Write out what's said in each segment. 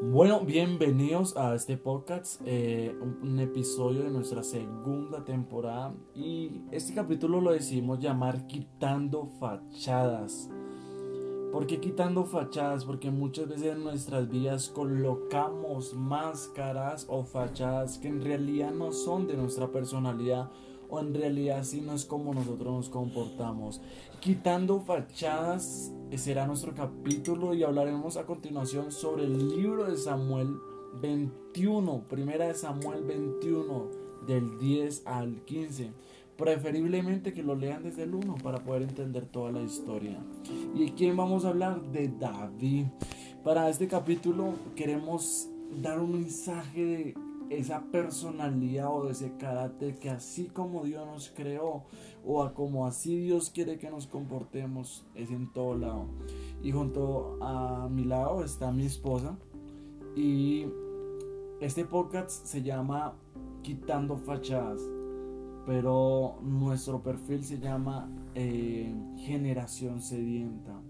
Bueno, bienvenidos a este podcast, eh, un, un episodio de nuestra segunda temporada y este capítulo lo decidimos llamar Quitando Fachadas. ¿Por qué quitando fachadas? Porque muchas veces en nuestras vidas colocamos máscaras o fachadas que en realidad no son de nuestra personalidad o en realidad sí no es como nosotros nos comportamos. Quitando fachadas será nuestro capítulo y hablaremos a continuación sobre el libro de Samuel 21, primera de Samuel 21, del 10 al 15. Preferiblemente que lo lean desde el 1 para poder entender toda la historia. ¿Y quién vamos a hablar? De David. Para este capítulo queremos dar un mensaje de esa personalidad o ese carácter que así como Dios nos creó o a como así Dios quiere que nos comportemos es en todo lado. Y junto a mi lado está mi esposa y este podcast se llama Quitando Fachadas, pero nuestro perfil se llama eh, Generación Sedienta.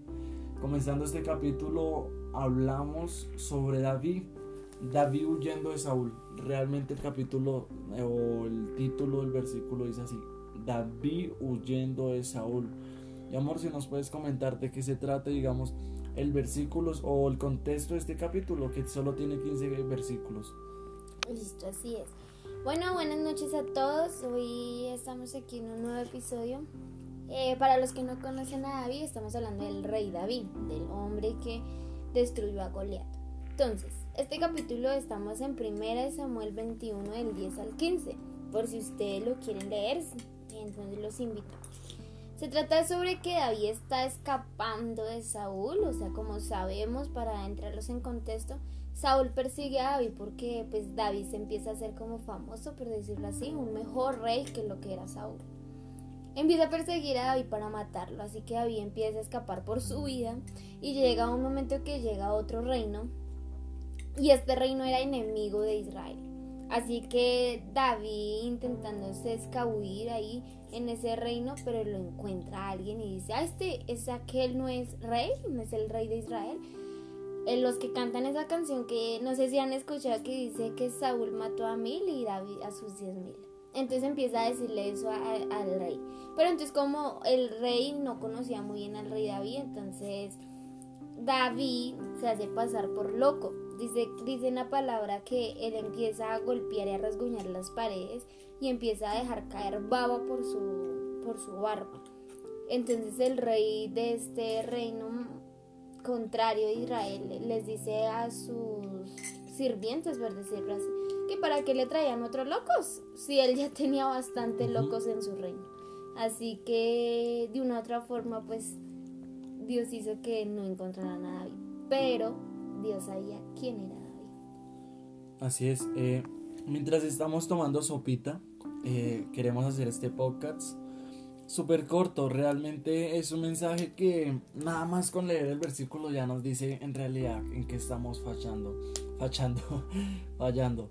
Comenzando este capítulo hablamos sobre David David huyendo de Saúl. Realmente el capítulo eh, o el título del versículo dice así. David huyendo de Saúl. Y amor, si nos puedes comentar de qué se trata, digamos, el versículo o el contexto de este capítulo, que solo tiene 15 versículos. Listo, así es. Bueno, buenas noches a todos. Hoy estamos aquí en un nuevo episodio. Eh, para los que no conocen a David, estamos hablando del rey David, del hombre que destruyó a Goliat. Entonces, este capítulo estamos en 1 Samuel 21 del 10 al 15, por si ustedes lo quieren leer, entonces los invito. Se trata sobre que David está escapando de Saúl, o sea, como sabemos, para entrarlos en contexto, Saúl persigue a David porque pues David se empieza a hacer como famoso, por decirlo así, un mejor rey que lo que era Saúl. Empieza a perseguir a David para matarlo, así que David empieza a escapar por su vida y llega un momento que llega a otro reino y este reino era enemigo de Israel. Así que David intentándose escabullir ahí en ese reino, pero lo encuentra alguien y dice, ah, este es aquel, no es rey, no es el rey de Israel. En los que cantan esa canción que no sé si han escuchado que dice que Saúl mató a mil y David a sus diez mil. Entonces empieza a decirle eso al rey. Pero entonces como el rey no conocía muy bien al rey David, entonces David se hace pasar por loco Dice, dice la palabra que él empieza a golpear y a rasguñar las paredes y empieza a dejar caer baba por su, por su barba. Entonces el rey de este reino contrario de Israel les dice a sus sirvientes, por decirlo así, que para qué le traían otros locos, si él ya tenía bastante locos en su reino. Así que de una u otra forma, pues Dios hizo que no encontraran a David. Pero Dios sabía quién era David. Así es. Eh, mientras estamos tomando sopita, eh, queremos hacer este podcast súper corto. Realmente es un mensaje que nada más con leer el versículo ya nos dice en realidad en qué estamos fachando. Fachando. fallando.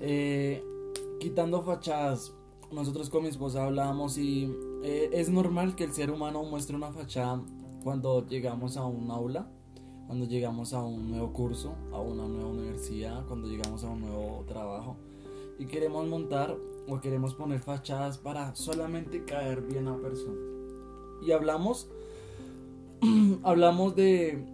Eh, quitando fachadas. Nosotros con mi esposa hablábamos y es normal que el ser humano muestre una fachada cuando llegamos a un aula cuando llegamos a un nuevo curso, a una nueva universidad, cuando llegamos a un nuevo trabajo y queremos montar o queremos poner fachadas para solamente caer bien a persona. Y hablamos hablamos de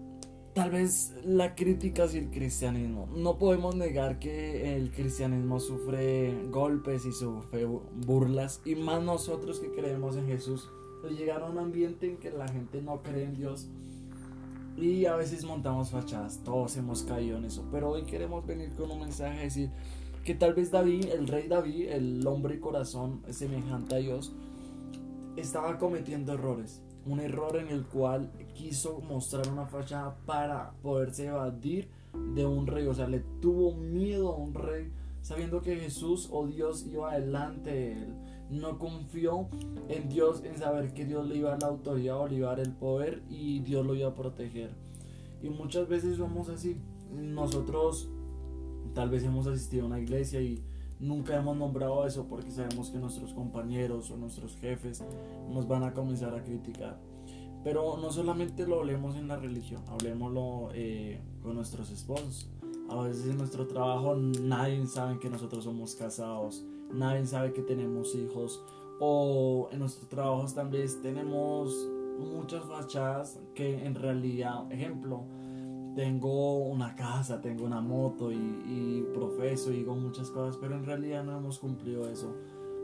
tal vez la crítica hacia el cristianismo. No podemos negar que el cristianismo sufre golpes y sufre burlas y más nosotros que creemos en Jesús. Llegar a un ambiente en que la gente no cree en Dios y a veces montamos fachadas, todos hemos caído en eso. Pero hoy queremos venir con un mensaje, decir que tal vez David, el rey David, el hombre corazón semejante a Dios, estaba cometiendo errores. Un error en el cual quiso mostrar una fachada para poderse evadir de un rey. O sea, le tuvo miedo a un rey sabiendo que Jesús o Dios iba adelante de él no confió en Dios, en saber que Dios le iba a dar la autoridad o le iba a dar el poder y Dios lo iba a proteger. Y muchas veces somos así. Nosotros tal vez hemos asistido a una iglesia y nunca hemos nombrado eso porque sabemos que nuestros compañeros o nuestros jefes nos van a comenzar a criticar. Pero no solamente lo hablemos en la religión, hablemoslo eh, con nuestros esposos, A veces en nuestro trabajo nadie sabe que nosotros somos casados, nadie sabe que tenemos hijos. O en nuestros trabajos también tenemos muchas fachadas que en realidad, ejemplo, tengo una casa, tengo una moto y, y profeso y digo muchas cosas, pero en realidad no hemos cumplido eso,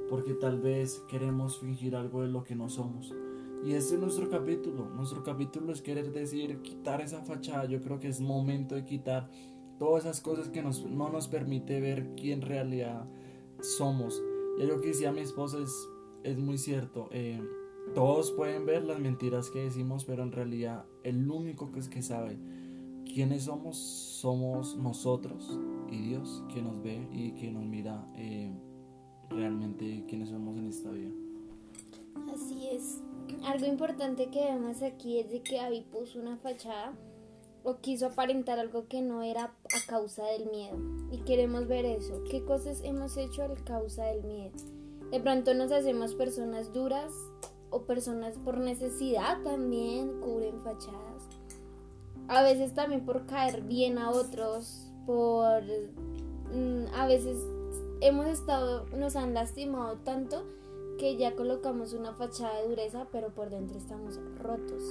porque tal vez queremos fingir algo de lo que no somos. Y ese es nuestro capítulo. Nuestro capítulo es querer decir, quitar esa fachada. Yo creo que es momento de quitar todas esas cosas que nos, no nos permite ver quién realidad somos. Y lo que decía mi esposa es, es muy cierto. Eh, todos pueden ver las mentiras que decimos, pero en realidad el único que es que sabe quiénes somos somos nosotros y Dios que nos ve y que nos mira eh, realmente quiénes somos en esta vida. Así es. Algo importante que vemos aquí es de que Abby puso una fachada o quiso aparentar algo que no era a causa del miedo. Y queremos ver eso. ¿Qué cosas hemos hecho a causa del miedo? De pronto nos hacemos personas duras o personas por necesidad también cubren fachadas. A veces también por caer bien a otros, por... Mm, a veces hemos estado, nos han lastimado tanto que ya colocamos una fachada de dureza, pero por dentro estamos rotos.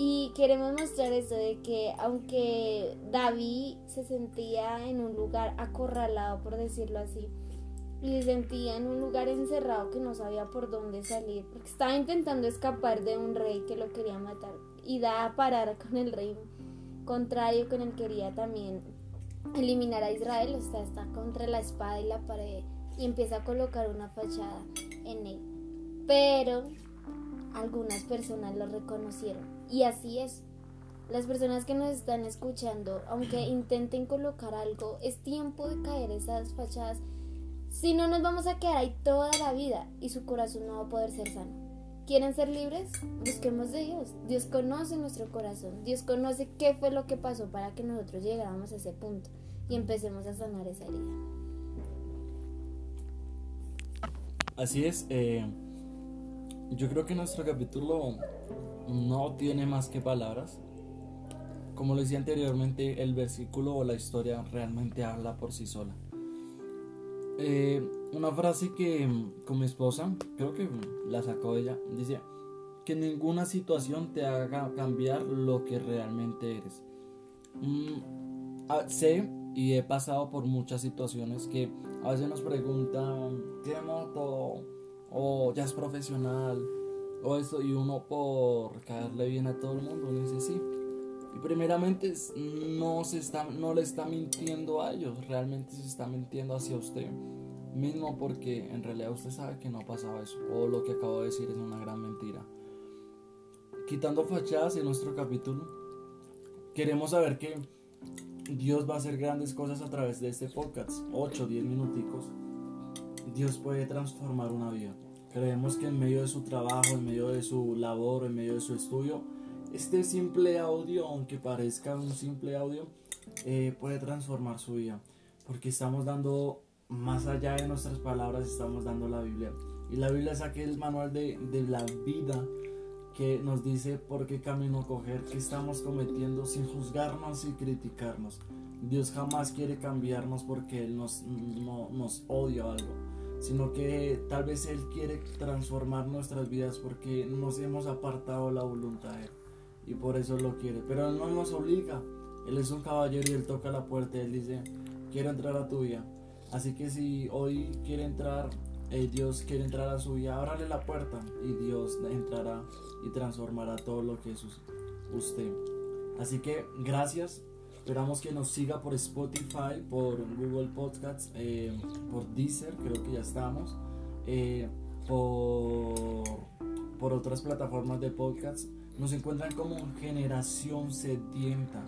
Y queremos mostrar eso de que aunque David se sentía en un lugar acorralado, por decirlo así, y se sentía en un lugar encerrado que no sabía por dónde salir, porque estaba intentando escapar de un rey que lo quería matar y da a parar con el rey contrario con el que quería también eliminar a Israel, o sea, está contra la espada y la pared y empieza a colocar una fachada en él. Pero algunas personas lo reconocieron. Y así es. Las personas que nos están escuchando, aunque intenten colocar algo, es tiempo de caer esas fachadas. Si no, nos vamos a quedar ahí toda la vida y su corazón no va a poder ser sano. ¿Quieren ser libres? Busquemos de Dios. Dios conoce nuestro corazón. Dios conoce qué fue lo que pasó para que nosotros llegáramos a ese punto y empecemos a sanar esa herida. Así es, eh, yo creo que nuestro capítulo no tiene más que palabras. Como le decía anteriormente, el versículo o la historia realmente habla por sí sola. Eh, una frase que con mi esposa, creo que la sacó ella, dice que ninguna situación te haga cambiar lo que realmente eres. Mm, ah, sé y he pasado por muchas situaciones que a veces nos preguntan, ¿qué moto? O ya es profesional, o esto, y uno por caerle bien a todo el mundo, dice sí. Y primeramente no, se está, no le está mintiendo a ellos, realmente se está mintiendo hacia usted mismo porque en realidad usted sabe que no pasaba eso, o lo que acabo de decir es una gran mentira. Quitando fachadas en nuestro capítulo, queremos saber que Dios va a hacer grandes cosas a través de este podcast, 8, 10 minuticos. Dios puede transformar una vida. Creemos que en medio de su trabajo, en medio de su labor, en medio de su estudio, este simple audio, aunque parezca un simple audio, eh, puede transformar su vida. Porque estamos dando, más allá de nuestras palabras, estamos dando la Biblia. Y la Biblia es aquel manual de, de la vida que nos dice por qué camino coger, qué estamos cometiendo sin juzgarnos y criticarnos. Dios jamás quiere cambiarnos porque Él nos, no, nos odia algo, sino que tal vez Él quiere transformar nuestras vidas porque nos hemos apartado la voluntad de Él y por eso lo quiere. Pero Él no nos obliga, Él es un caballero y Él toca la puerta, Él dice, quiero entrar a tu vida. Así que si hoy quiere entrar, eh, Dios quiere entrar a su vida, ábrale la puerta y Dios entrará y transformará todo lo que es usted. Así que gracias. Esperamos que nos siga por Spotify, por Google Podcasts, eh, por Deezer, creo que ya estamos, eh, por, por otras plataformas de podcasts. Nos encuentran como Generación Sedienta.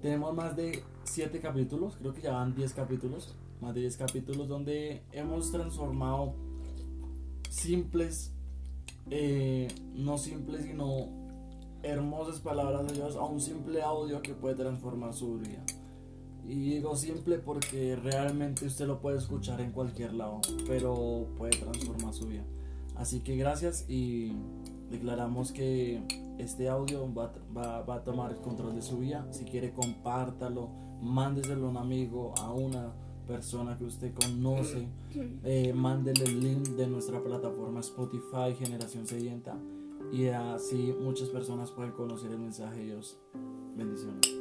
Tenemos más de 7 capítulos, creo que ya van 10 capítulos más de 10 capítulos donde hemos transformado simples, eh, no simples, sino hermosas palabras de Dios a un simple audio que puede transformar su vida. Y digo simple porque realmente usted lo puede escuchar en cualquier lado, pero puede transformar su vida. Así que gracias y declaramos que este audio va, va, va a tomar control de su vida. Si quiere, compártalo mándeselo a un amigo, a una persona que usted conoce, eh, mándele el link de nuestra plataforma Spotify Generación Sedienta y así muchas personas pueden conocer el mensaje de Dios. Bendiciones.